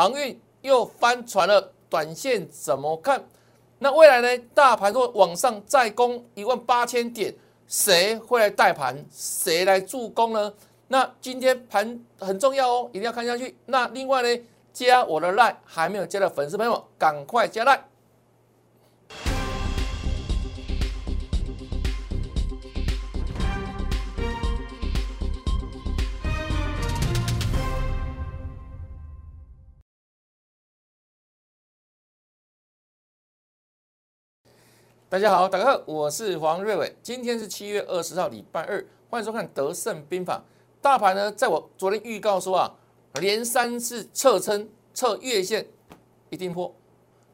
航运又翻船了，短线怎么看？那未来呢？大盘若往上再攻一万八千点，谁会来带盘？谁来助攻呢？那今天盘很重要哦，一定要看下去。那另外呢，加我的 line 还没有加的粉丝朋友，赶快加 line。大家好，大家好，我是黄瑞伟。今天是七月二十号，礼拜二，欢迎收看《德胜兵法》。大盘呢，在我昨天预告说啊，连三次测撑测月线一定破。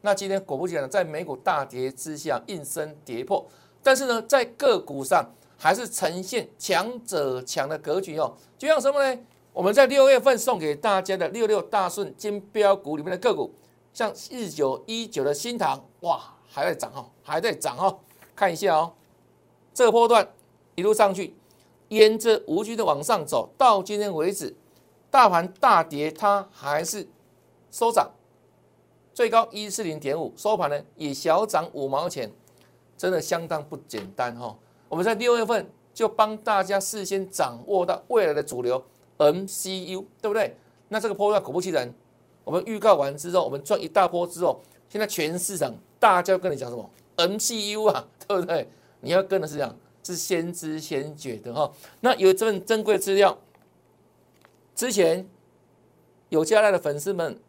那今天果不其然，在美股大跌之下，应声跌破。但是呢，在个股上还是呈现强者强的格局哦。就像什么呢？我们在六月份送给大家的六六大顺金标股里面的个股，像日九一九的新塘，哇！还在涨哦，还在涨哦，看一下哦，这个波段一路上去，沿着无均的往上走，到今天为止，大盘大跌，它还是收涨，最高一四零点五，收盘呢也小涨五毛钱，真的相当不简单哈。我们在六月份就帮大家事先掌握到未来的主流 MCU，对不对？那这个波段果不其然，我们预告完之后，我们赚一大波之后，现在全市场。大家跟你讲什么 MCU 啊，对不对？你要跟的是这样，是先知先觉的哈。那有这份珍贵资料，之前有加来的粉丝们，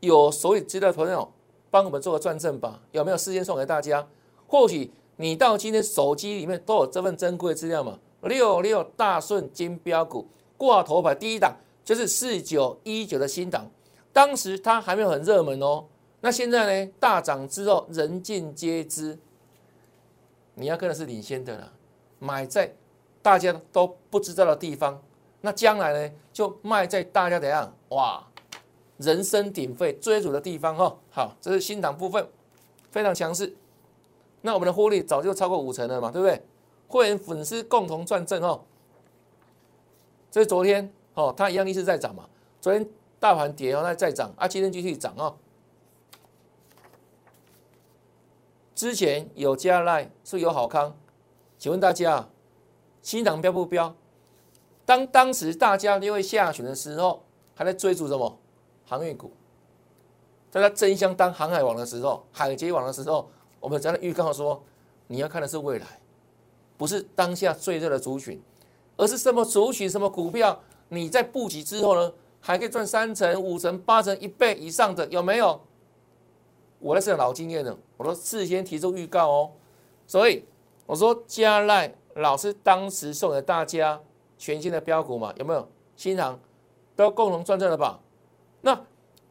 有所有资料朋友帮我们做个转正吧？有没有事先送给大家？或许你到今天手机里面都有这份珍贵资料嘛？六六大顺金标股挂头牌第一档就是四九一九的新档，当时它还没有很热门哦。那现在呢？大涨之后，人尽皆知，你要跟的是领先的了，买在大家都不知道的地方。那将来呢，就卖在大家怎样？哇，人声鼎沸、追逐的地方哈。好，这是新涨部分，非常强势。那我们的获利早就超过五成了嘛，对不对？会员粉丝共同赚正哦。这是昨天哦，它一样一直在涨嘛。昨天大盘跌哦，那再涨啊，今天继续涨哦。之前有加赖是有好康，请问大家，新塘标不标？当当时大家因为下旬的时候，还在追逐什么航运股，在他争相当航海王的时候，海贼王的时候，我们在那预告说，你要看的是未来，不是当下最热的族群，而是什么族群、什么股票，你在布局之后呢，还可以赚三成、五成、八成、一倍以上的，有没有？我那是老经验了，我都事先提出预告哦，所以我说加赖老师当时送给大家全新的标股嘛，有没有？新塘都共同赚正了吧？那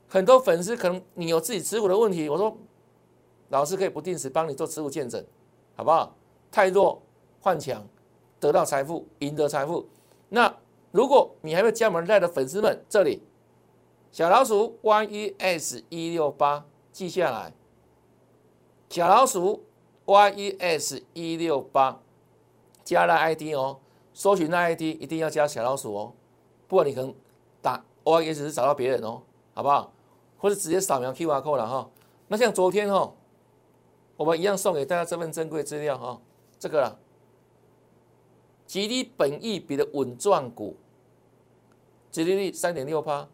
很多粉丝可能你有自己持股的问题，我说老师可以不定时帮你做持股见证，好不好？太弱换强，得到财富，赢得财富。那如果你还没有加盟赖的粉丝们，这里小老鼠 Y E S 一六八。记下来，小老鼠 Y E S 一六八加了 ID 哦，搜寻那 ID 一定要加小老鼠哦，不然你可能打 Y E S 是找到别人哦，好不好？或者直接扫描 QR code 了哈。那像昨天哈，我们一样送给大家这份珍贵资料哈，这个啦，吉利本益比的稳赚股，吉利率三点六八，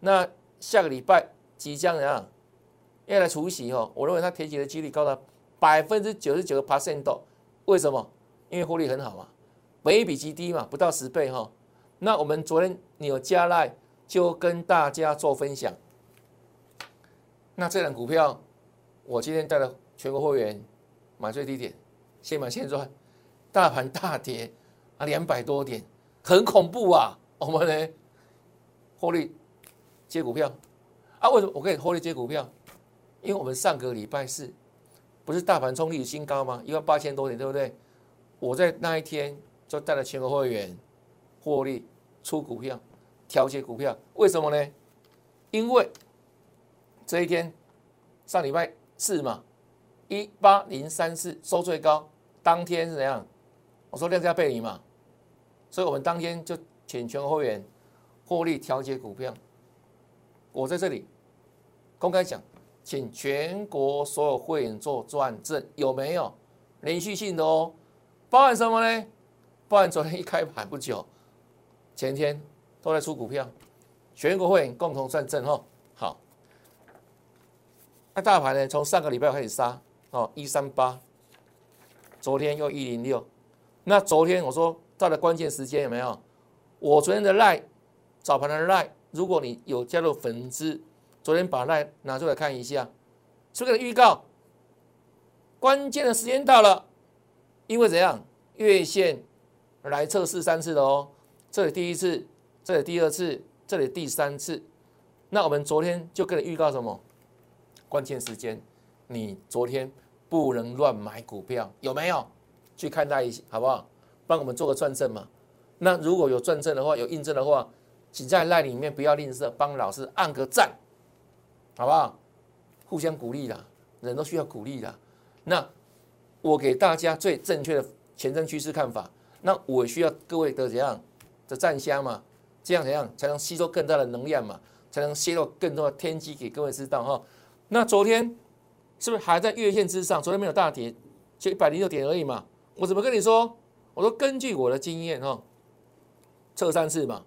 那下个礼拜即将怎样？要来除息哦，我认为它填息的几率高达百分之九十九的 percent 为什么？因为获利很好嘛，本益比极低嘛，不到十倍哈。那我们昨天你有加赖，就跟大家做分享。那这档股票，我今天带了全国会员买最低点，先买先赚。大盘大跌啊，两百多点，很恐怖啊。我们呢，获利接股票啊？为什么我可以获利接股票？因为我们上个礼拜四不是大盘冲历史新高吗？一万八千多点，对不对？我在那一天就带了全国会员获利出股票，调节股票，为什么呢？因为这一天上礼拜四嘛，一八零三四收最高，当天是怎样？我说量价背离嘛，所以我们当天就请全国会员获利调节股票。我在这里公开讲，请全国所有会员做转正，有没有连续性的哦？包含什么呢？包含昨天一开盘不久，前天都在出股票，全国会员共同转正哦。好，那大盘呢？从上个礼拜开始杀哦，一三八，昨天又一零六。那昨天我说到了关键时间有没有？我昨天的赖早盘的赖，如果你有加入粉丝，昨天把赖拿出来看一下，这个预告，关键的时间到了，因为怎样？月线来测试三次的哦，这里第一次，这里第二次，这里第三次。那我们昨天就跟你预告什么？关键时间，你昨天不能乱买股票，有没有？去看待一下，好不好？帮我们做个转正嘛。那如果有转正的话，有印证的话，请在赖里面不要吝啬，帮老师按个赞，好不好？互相鼓励啦，人都需要鼓励的。那我给大家最正确的前瞻趋势看法，那我需要各位的怎样的站香嘛？这样怎样才能吸收更大的能量嘛？才能泄露更多的天机给各位知道哈？那昨天是不是还在月线之上？昨天没有大跌，就一百零六点而已嘛。我怎么跟你说？我说根据我的经验哈。测三次嘛，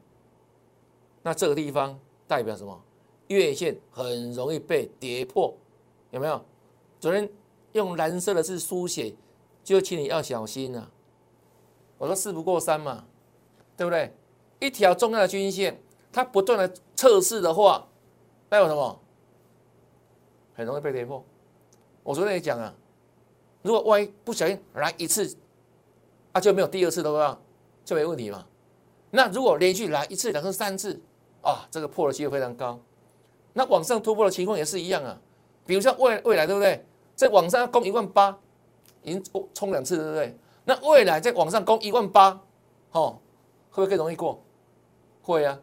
那这个地方代表什么？月线很容易被跌破，有没有？昨天用蓝色的字书写，就请你要小心啊！我说事不过三嘛，对不对？一条重要的均线，它不断的测试的话，代表什么？很容易被跌破。我昨天也讲啊，如果万一不小心来一次，啊就没有第二次的话，就没问题嘛。那如果连续来一次、两次、三次，啊，这个破的机会非常高。那往上突破的情况也是一样啊。比如像未未来，对不对？在往上攻一万八，已经冲两次，对不对？那未来在往上攻一万八，哦，会不会更容易过？会啊，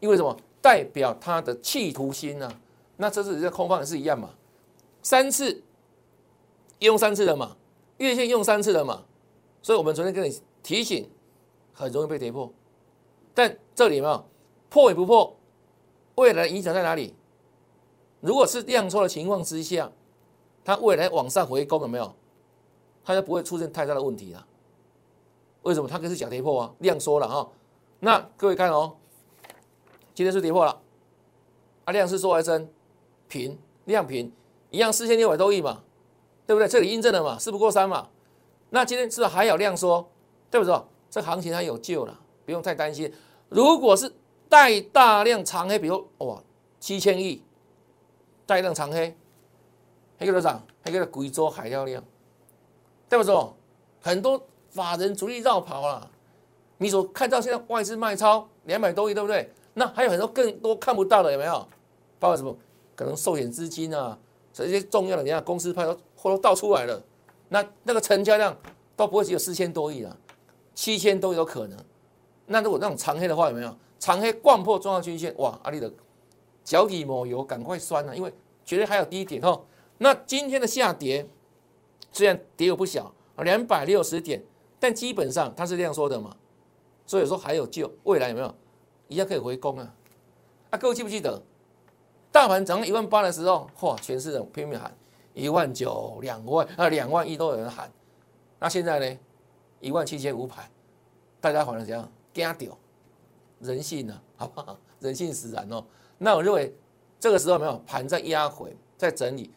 因为什么？代表他的企图心啊。那这次这空方也是一样嘛，三次用三次的嘛，月线用三次的嘛，所以我们昨天跟你提醒，很容易被跌破。但这里有破与不破，未来影响在哪里？如果是量缩的情况之下，它未来往上回攻有没有？它就不会出现太大的问题了。为什么？它可是假跌破啊，量缩了哈。那各位看哦，今天是跌破了，啊量是缩还是增？平，量平，一样四千六百多亿嘛，对不对？这里印证了嘛，四不过三嘛。那今天是不是还有量缩？对不对？这行情还有救了。不用太担心，如果是带大量长黑，比如哇七千亿，带量长黑，黑个多少？黑个贵州海料量，对不对？很多法人主力绕跑了，你所看到现在外资卖超两百多亿，对不对？那还有很多更多看不到的，有没有？包括什么？可能寿险资金啊，这些重要的，你看公司派都都倒出来了，那那个成交量都不会只有四千多亿了，七千都有可能。那如果那种长黑的话，有没有长黑贯破重要均线？哇，阿里的脚底抹油，赶快酸了，因为绝对还有低点哦。那今天的下跌虽然跌有不小两百六十点，但基本上它是这样说的嘛，所以说还有救，未来有没有一样可以回攻啊？啊，各位记不记得大盘涨到一万八的时候，嚯，全市人拼命喊一万九、两万啊，两万一都有人喊。那现在呢，一万七千五百，大家反而怎样？惊掉，人性呢？好不好？人性使然哦。那我认为这个时候没有盘在压回，在整理，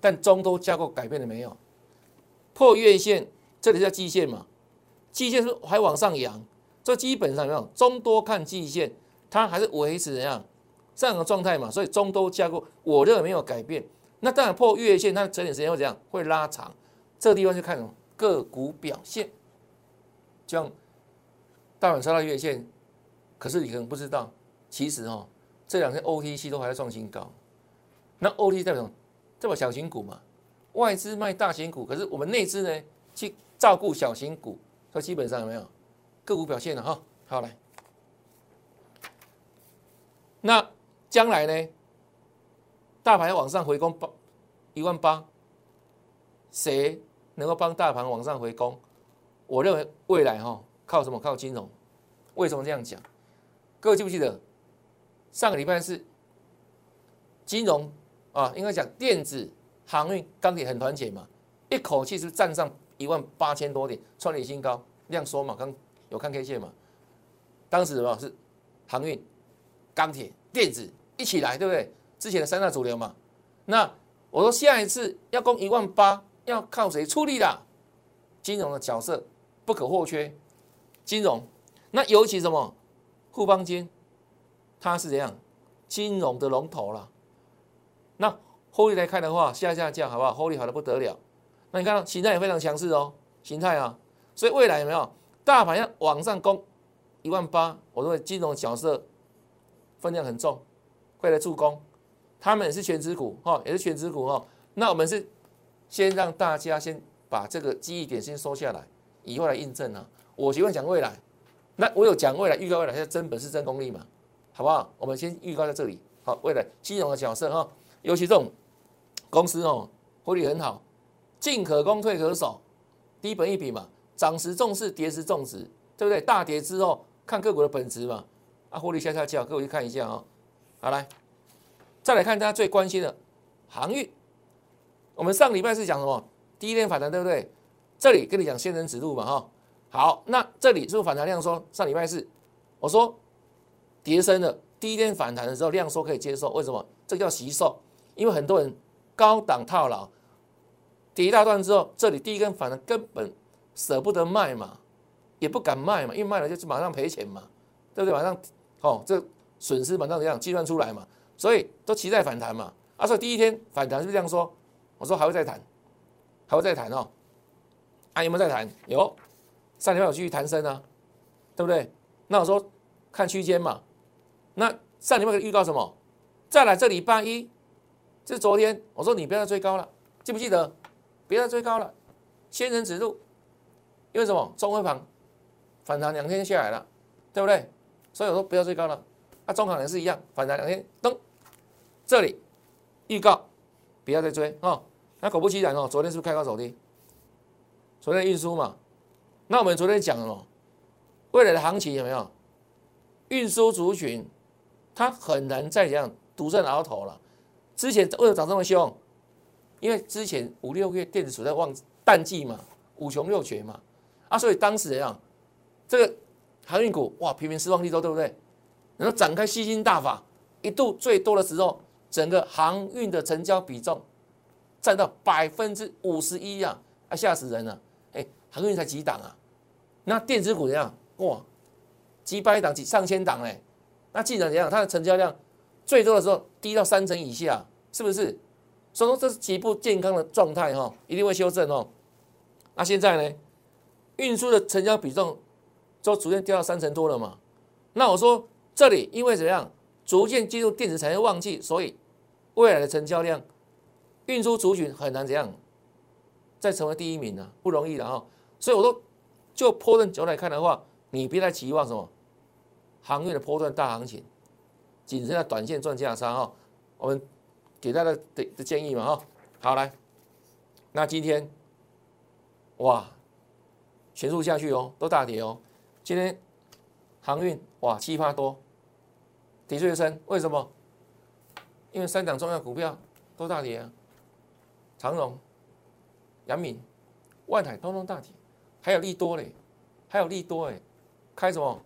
但中多架构改变了没有？破月线，这里叫季线嘛？季线是还往上扬，这基本上没有中多看季线，它还是维持怎样上的状态嘛？所以中多架构我认为没有改变。那当然破月线，它整理时间会怎样？会拉长。这个地方就看个股表现，像。大盘杀到月线，可是你可能不知道，其实哦，这两天 OTC 都还在创新高。那 OTC 代表这么小型股嘛？外资卖大型股，可是我们内资呢去照顾小型股，所以基本上有没有个股表现了哈？好来，那将来呢？大盘要往上回攻八一万八，谁能够帮大盘往上回攻？我认为未来哈。靠什么？靠金融？为什么这样讲？各位记不记得上个礼拜是金融啊，应该讲电子、航运、钢铁很团结嘛，一口气是站上一万八千多点，创历新高，量缩嘛，刚有看 K 线嘛，当时什么是航运、钢铁、电子一起来，对不对？之前的三大主流嘛，那我说下一次要攻一万八，要靠谁出力啦？金融的角色不可或缺，金融那尤其什么富邦金，它是怎样金融的龙头了。那后利来看的话，下下降好不好？后利好的不得了。那你看形态也非常强势哦，形态啊，所以未来有没有大盘要往上攻一万八？我认为金融角色分量很重，会来助攻。他们也是全职股哈，也是全职股哈。那我们是先让大家先。把这个记忆点先收下来，以后来印证啊。我喜欢讲未来，那我有讲未来，预告未来，现在真本事、真功力嘛，好不好？我们先预告在这里。好，未来金融的角色哈，尤其这种公司哦，获利很好，进可攻，退可守，低本一笔嘛，涨时重视，跌时重视，对不对？大跌之后看个股的本质嘛，啊，获利下下叫，各位去看一下啊。好来，再来看大家最关心的航运，我们上礼拜是讲什么？第一天反弹对不对？这里跟你讲仙人指路嘛哈。好，那这里是不是反弹量说？上礼拜四我说跌升了第一天反弹的时候量缩可以接受，为什么？这叫吸售，因为很多人高档套牢，跌一大段之后，这里第一根反弹根本舍不得卖嘛，也不敢卖嘛，因为卖了就是马上赔钱嘛，对不对？马上哦，这损失马上这样计算出来嘛，所以都期待反弹嘛。啊，所以第一天反弹是不是这样说？我说还会再谈。还会再谈哦，啊有没有再谈？有，上礼拜有继续谈升啊，对不对？那我说看区间嘛，那上礼拜预告什么？再来这礼拜一，这是昨天我说你不要再追高了，记不记得？不要再追高了，仙人指路，因为什么？中辉盘反弹两天下来了，对不对？所以我说不要追高了，啊中行也是一样，反弹两天，噔，这里预告不要再追啊。那果不其然哦，昨天是不是开高走低？昨天运输嘛，那我们昨天讲了哦，未来的行情有没有？运输族群它很难再这样独占鳌头了。之前为什么涨这么凶？因为之前五六个月电子处在旺淡季嘛，五穷六绝嘛，啊，所以当时怎样？这个航运股哇，频频失望利多，对不对？然后展开吸金大法，一度最多的时候，整个航运的成交比重。占到百分之五十一啊！啊，吓死人了！哎，航运才几档啊？那电子股怎样？哇，几百档、几上千档嘞！那既然怎样？它的成交量最多的时候低到三成以下，是不是？所以说这是极不健康的状态哈，一定会修正哦。那现在呢？运输的成交比重就逐渐掉到三成多了嘛？那我说这里因为怎样？逐渐进入电子产业旺季，所以未来的成交量。运输族群很难怎样再成为第一名呢？不容易的哈。所以我说，就破阵角度来看的话，你别太期望什么航运的波段大行情，仅剩下短线赚价差哈。我们给大家的建议嘛哈。好来，那今天哇，全数下去哦，都大跌哦。今天航运哇七八多，跌最深，为什么？因为三档重要股票都大跌啊。长荣、阳明、万海通通大跌，还有利多嘞，还有利多哎，开什么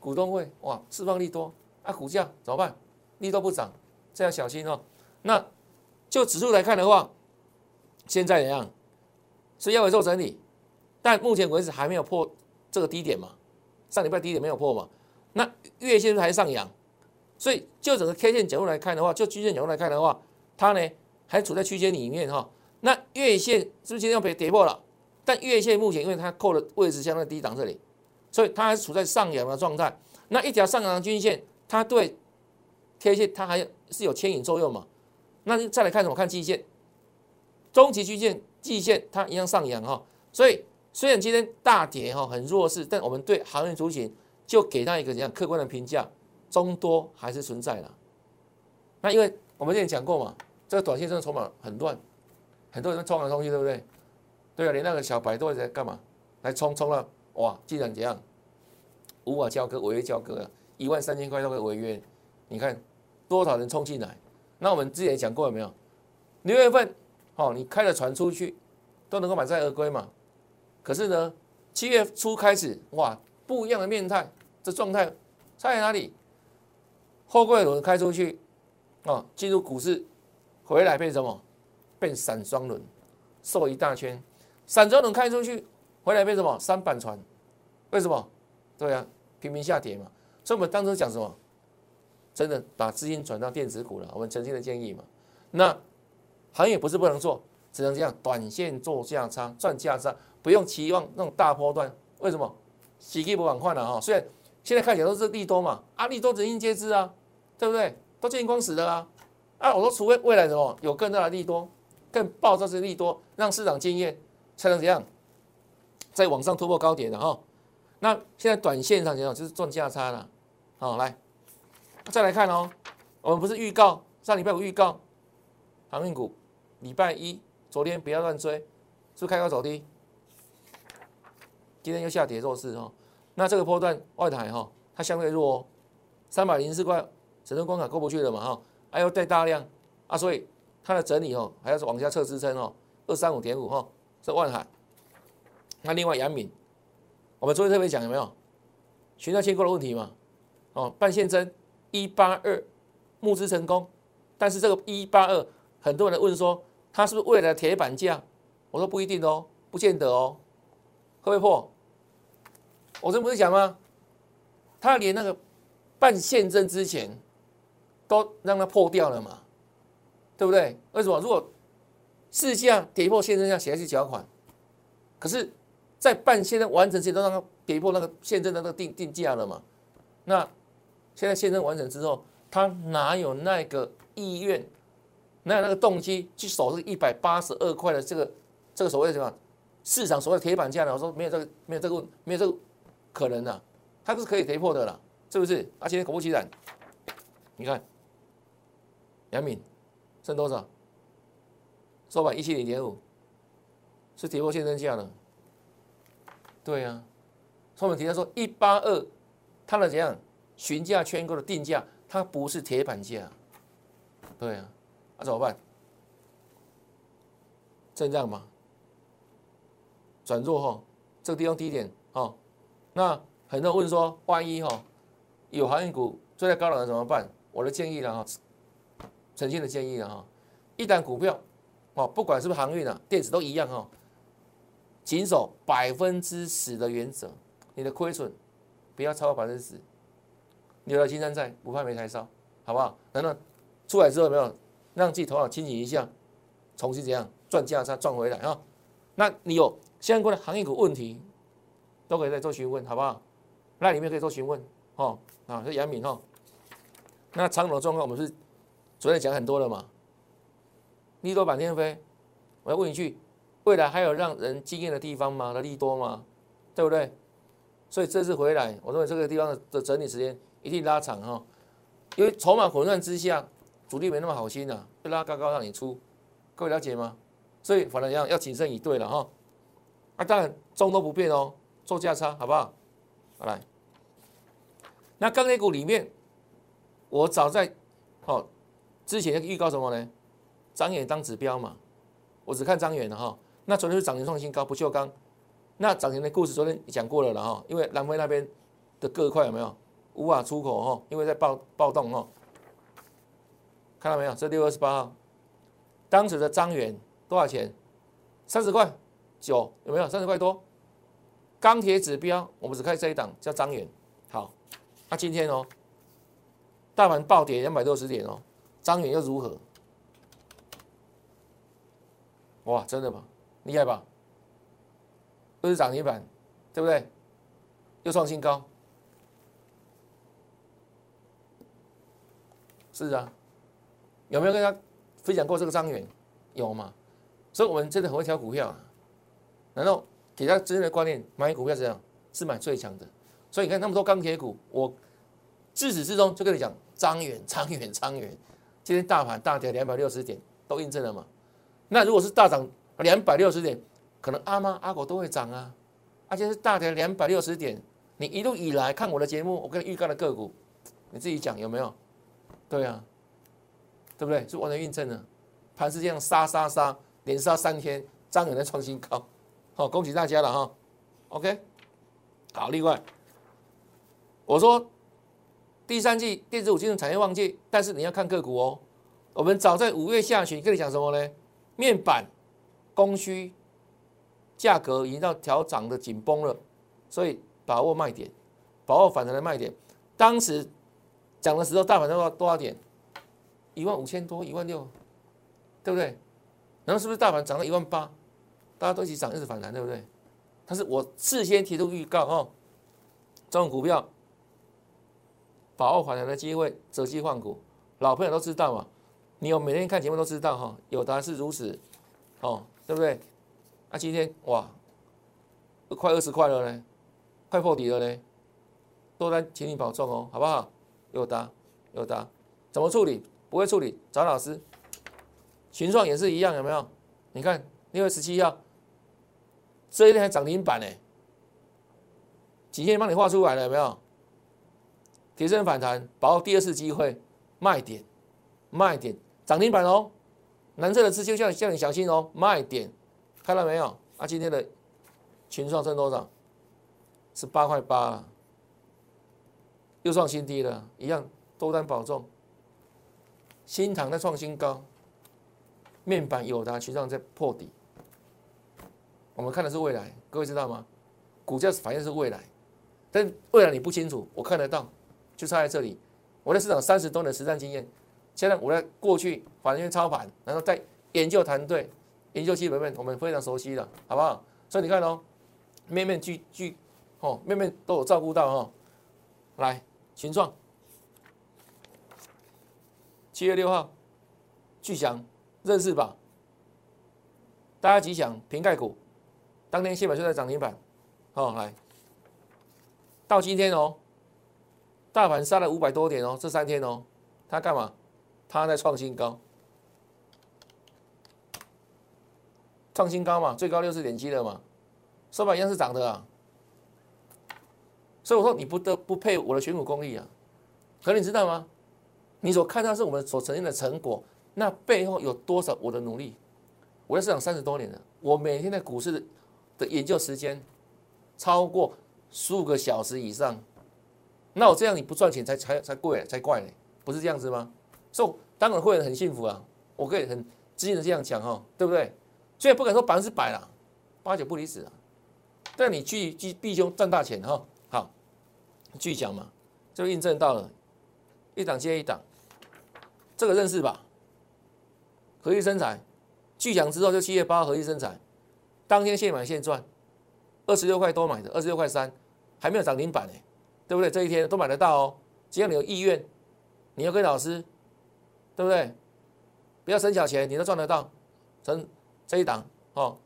股东会哇？释放利多啊，股价怎么办？利多不涨，这要小心哦。那就指数来看的话，现在怎样？是要尾做整理，但目前为止还没有破这个低点嘛？上礼拜低点没有破嘛？那月线还上扬，所以就整个 K 线角度来看的话，就均线角度来看的话，它呢？还处在区间里面哈，那月线是不是今天要被跌破了？但月线目前因为它扣的位置相对低档这里，所以它还是处在上扬的状态。那一条上扬的均线，它对 K 线它还是有牵引作用嘛？那再来看什么？看季线，中期均线、季线它一样上扬哈。所以虽然今天大跌哈很弱势，但我们对行业主群就给它一个怎样客观的评价，中多还是存在的。那因为我们之前讲过嘛。这个短线真的筹码很乱，很多人冲来冲去，对不对？对啊，连那个小白都在干嘛？来冲冲了，哇！竟然怎样？无法交割，违约交割了，一万三千块都可以违约。你看多少人冲进来？那我们之前讲过有没有？六月份哦，你开了船出去都能够满载而归嘛。可是呢，七月初开始哇，不一样的面态，这状态差在哪里？货柜轮开出去哦，进入股市回来变什么？变散双轮，瘦一大圈。散装轮开出去回来变什么？三板船。为什么？对啊，频频下跌嘛。所以我们当初讲什么？真的把资金转到电子股了。我们曾经的建议嘛。那行业不是不能做，只能这样，短线做价差赚价差。不用期望那种大波段，为什么？喜气不往快了哈。虽然现在看起来都是利多嘛，啊利多人尽皆知啊，对不对？都见光死的啊。啊，我说除非未来什么有更大的利多，更爆炸式利多，让市场经验才能怎样，在往上突破高点的哈。那现在短线上讲就是赚价差了。好，来再来看哦，我们不是预告上礼拜五预告航运股，礼拜一昨天不要乱追，是不是开高走低？今天又下跌弱势哈，那这个波段外台哈，它相对弱哦，三百零四块，整个关卡过不去了嘛哈，还要带大量啊，所以它的整理哦，还要往下测支撑哦，二三五点五哈，这万海。那另外杨敏，我们昨天特别讲有没有？寻找切割的问题嘛，哦，半线针一八二募资成功，但是这个一八二，很多人问说它是不是未来的铁板价？我说不一定哦，不见得哦，会不会破？我这不是讲吗？他连那个办现证之前都让它破掉了嘛，对不对？为什么？如果市价跌破现证价写下去缴款，可是，在办现证完成前都让它跌破那个现证的那个定定价了嘛？那现在现证完成之后，他哪有那个意愿，哪有那个动机去守这一百八十二块的这个这个所谓的什么市场所谓的铁板价呢？我说没有这个，没有这个，没有这个。可能的，它是可以跌破的啦，是不是？而且果不其然，你看，杨敏剩多少？收盘一七零点五，是跌破现增价了。对呀，后面提到说一八二，它的怎样询价圈购的定价，它不是铁板价。对呀，那怎么办？震荡嘛，转弱后，这个地方低点哦。那很多人问说，万一哈有航运股追在高档的怎么办？我的建议了哈，诚信的建议了哈，一旦股票哦，不管是不是航运啊，电子都一样哈，谨守百分之十的原则，你的亏损不要超过百分之十，留了金山在，不怕没柴烧，好不好？等等出来之后没有让自己头脑清醒一下，重新怎样赚价差赚回来啊？那你有相关的行业股问题？都可以再做询问，好不好？那里面可以做询问，哦，啊，是杨敏哈。那长龙状况，我们是昨天讲很多了嘛。利多满天飞，我要问一句：未来还有让人惊艳的地方吗？的利多吗？对不对？所以这次回来，我认为这个地方的整理时间一定拉长哈。因为筹码混乱之下，主力没那么好心呐，就拉高高让你出，各位了解吗？所以反正要要谨慎以对了哈。啊，当然中都不变哦。做价差好不好？好来，那钢铁股里面，我早在哦之前预告什么呢？张远当指标嘛，我只看张远的哈。那昨天是涨停创新高，不锈钢。那涨停的故事昨天讲过了了哈，因为南非那边的各块有没有无法出口哈？因为在暴暴动哈。看到没有？这六月二十八号，当时的张元多少钱？三十块九有没有？三十块多。钢铁指标，我们只看这一档，叫张元。好，那今天哦，大盘暴跌两百六十点哦，张元又如何？哇，真的吗？厉害吧？又是涨停板，对不对？又创新高，是啊。有没有跟他分享过这个张远？有吗？所以我们真的很会挑股票啊，难道？给他真正的观念，买股票怎样是买最强的，所以你看那么多钢铁股，我自始至终就跟你讲张远、张远、张远。今天大盘大跌两百六十点，都印证了嘛？那如果是大涨两百六十点，可能阿妈阿狗都会涨啊。而且是大跌两百六十点，你一路以来看我的节目，我跟你预告的个股，你自己讲有没有？对啊，对不对？是完全印证了，盘是这样杀杀杀，连杀三天，张远在创新高，好，恭喜大家了哈。OK，好，另外我说第三季电子五金融产业旺季，但是你要看个股哦。我们早在五月下旬跟你讲什么呢？面板供需价格已经到调涨的紧绷了，所以把握卖点，把握反弹的卖点。当时讲的时候，大盘多少多少点？一万五千多，一万六，对不对？然后是不是大盘涨到一万八？大家都一起涨，一直反弹，对不对？但是我事先提出预告哦，这种股票把握反弹的机会，择机换股，老朋友都知道嘛。你有每天看节目都知道哈，有答案是如此，哦，对不对？那今天哇，快二十块了呢，快破底了呢，多单请你保重哦，好不好？有答有答，怎么处理？不会处理找老师。群创也是一样，有没有？你看六月十七号，这一天还涨停板呢，几天帮你画出来了，有没有？提升反弹，把握第二次机会，卖点，卖点。涨停板哦，蓝色的字就叫叫你小心哦，卖点，看到没有？啊，今天的群创剩多少？是八块八，又创新低了，一样多单保重。新塘在创新高，面板有的群创在破底。我们看的是未来，各位知道吗？股价反映是未来，但未来你不清楚，我看得到，就差在这里。我在市场三十多年实战经验。现在我在过去反正操盘，然后在研究团队、研究基本面，我们非常熟悉的，好不好？所以你看哦，面面俱俱，哦，面面都有照顾到哦。来，群创，七月六号，巨祥认识吧？大家吉祥，瓶盖股，当天现板就在涨停板，哦，来，到今天哦，大盘杀了五百多点哦，这三天哦，他干嘛？它在创新高，创新高嘛，最高六十点七了嘛，收盘一样是涨的啊。所以我说你不得不配我的选股功力啊。可你知道吗？你所看到是我们所呈现的成果，那背后有多少我的努力？我在市场三十多年了，我每天在股市的研究时间超过十五个小时以上。那我这样你不赚钱才才才贵才怪呢，不是这样子吗？所以当然会很幸福啊，我可以很自信的这样讲哈，对不对？虽然不敢说百分之百了，八九不离十啊。但你去去避凶赚大钱哈，好，继续讲嘛，就印证到了，一档接一档，这个认识吧？合一生产，巨讲之后就七月八合一生产，当天现买现赚，二十六块多买的，二十六块三，还没有涨停板呢，对不对？这一天都买得到哦，只要你有意愿，你要跟老师。对不对？不要省小钱，你都赚得到。成这一档哦，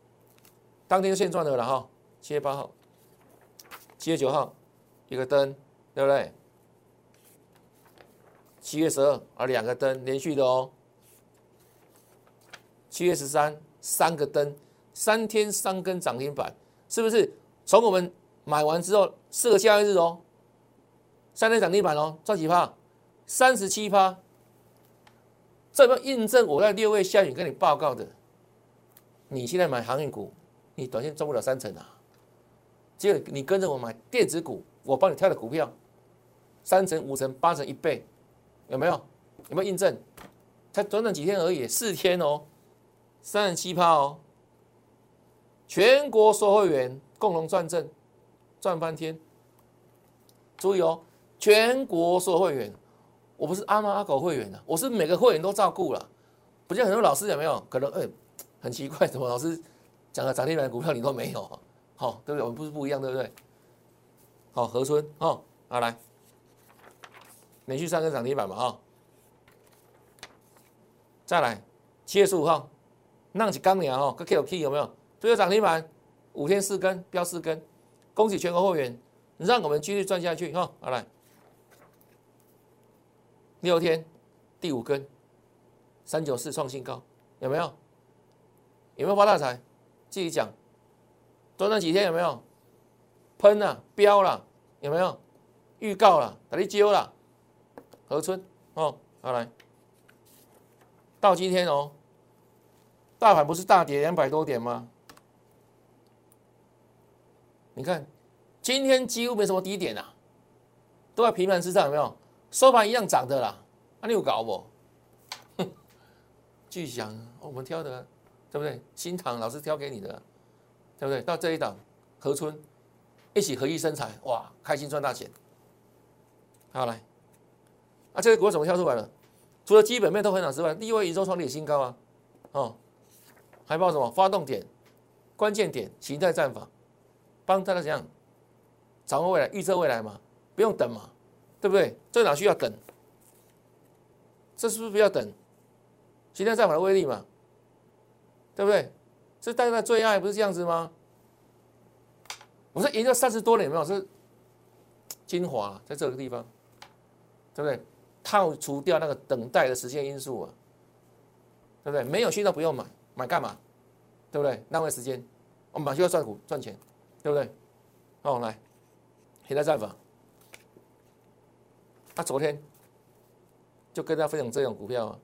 当天现赚的了哈。七月八号、七月九号一个灯，对不对？七月十二啊，两个灯连续的哦。七月十三三个灯，三天三根涨停板，是不是？从我们买完之后四个交易日哦，三天涨停板哦，赚几趴？三十七趴。这个印证我在六月下旬跟你报告的，你现在买航运股，你短线赚不了三成啊！只有你跟着我买电子股，我帮你挑的股票，三成、五成、八成、一倍，有没有？有没有印证？才短短几天而已，四天哦，三十七趴哦，全国所有会员共同赚正，赚翻天！注意哦，全国所有会员。我不是阿猫阿狗会员的，我是每个会员都照顾了。不像很多老师有没有？可能哎，很奇怪，怎么老师讲的涨停板股票你都没有？好，对不对？我们不是不一样，对不对？好，河村哦，好来，连续三根涨停板嘛啊！再来，七月十五号，浪起钢梁哦，个 K 有 K 有没有？最后涨停板五天四根，标四根，恭喜全国会员，让我们继续赚下去哈！好来。六天，第五根，三九四创新高，有没有？有没有发大财？自己讲，短短几天有没有？喷了，飙了，有没有？预告了，打你揪了，何春哦，好来，到今天哦，大盘不是大跌两百多点吗？你看，今天几乎没什么低点啊，都在平盘之上，有没有？收盘一样涨的啦，那你有搞不？巨响，我们挑的，对不对？新塘老师挑给你的，对不对？到这一档，合春一起合一生财，哇，开心赚大钱。好来，啊，这个股怎么跳出来了？除了基本面都很好之外，另外一周创历史新高啊，哦，还报什么？发动点、关键点、形态战法。帮大家怎样掌握未来、预测未来嘛？不用等嘛，对不对？这哪需要等？这是不是不要等？今天战法的威力嘛，对不对？这大家的最爱不是这样子吗？我说研究三十多年有没有？是精华在这个地方，对不对？套除掉那个等待的时间因素啊，对不对？没有需要不用买，买干嘛？对不对？浪费时间，我们买就要赚股赚钱。对不对？好，来，现在战法。他昨天就跟大家分享这种股票啊，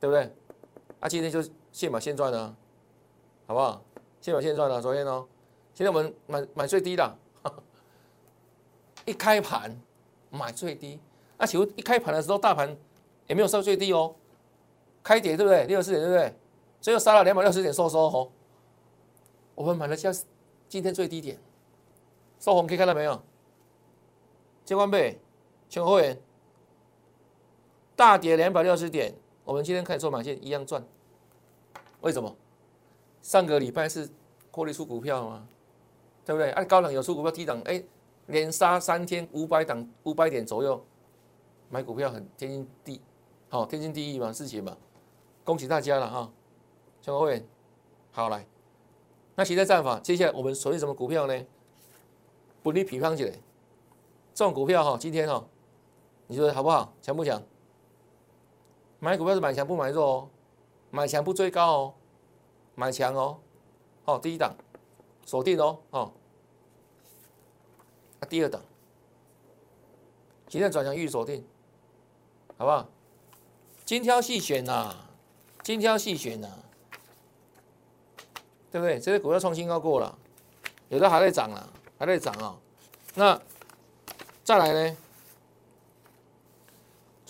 对不对？啊，今天就现买现赚的，好不好？现买现赚的，昨天哦，现在我们买买最低的，一开盘买最低。那请问一开盘的时候，大盘也没有收最低哦，开跌对不对？六十四点对不对？最后杀了两百六十点收收哦，我们买了价。今天最低点收红，可以看到没有？千万倍，全会员大跌两百六十点，我们今天开始做买线一样赚。为什么？上个礼拜是获利出股票吗？对不对？按高档有出股票，低档哎，连杀三天五百档五百点左右，买股票很天经地好天经地义嘛事情嘛，恭喜大家了哈！全会员好来。那其他战法，接下来我们锁定什么股票呢？不利比方起来，这种股票哈，今天哈，你说好不好？强不强？买股票是买强不买弱哦，买强不追高哦，买强哦，哦，第一档锁定哦，哦，那第二档，今天转向预锁定，好不好？精挑细选呐，精挑细选呐。对不对？这些股票创新高过了，有的还在涨了，还在涨啊。那再来呢？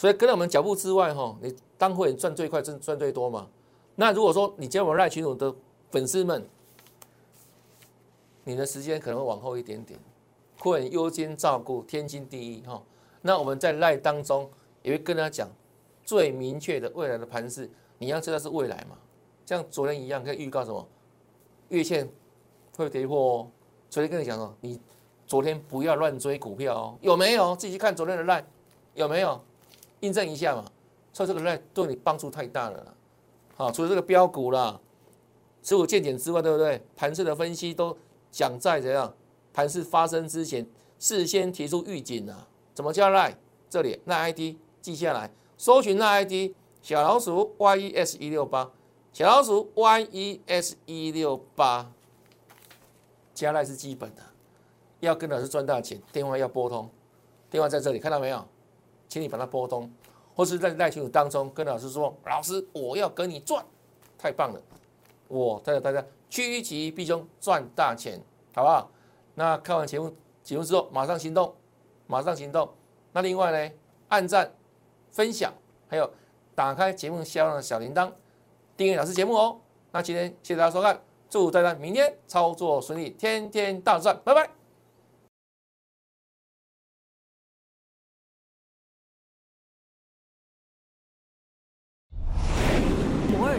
所以跟着我们脚步之外，哈，你当会赚最快，赚赚最多嘛。那如果说你加我们赖群主的粉丝们，你的时间可能会往后一点点，会优先照顾，天经地义哈。那我们在赖当中也会跟他讲最明确的未来的盘势，你要知道是未来嘛。像昨天一样，可以预告什么？月线会跌破哦，昨天跟你讲哦，你昨天不要乱追股票哦，有没有？自己去看昨天的赖有没有印证一下嘛？所以这个 line 对你帮助太大了啦。好，除了这个标股啦，持股见减之外，对不对？盘势的分析都讲在怎样？盘势发生之前，事先提出预警啊。怎么加赖这里那 ID 记下来，搜寻那 ID 小老鼠 yes 一六八。小老鼠 y e s 一六八，加赖是基本的，要跟老师赚大钱，电话要拨通，电话在这里看到没有？请你把它拨通，或是在赖群组当中跟老师说，老师我要跟你赚，太棒了，我带着大家趋吉避凶赚大钱，好不好？那看完节目节目之后马上行动，马上行动。那另外呢，按赞、分享，还有打开节目下方的小铃铛。订阅老师节目哦，那今天谢谢大家收看，祝大家明天操作顺利，天天大赚，拜拜。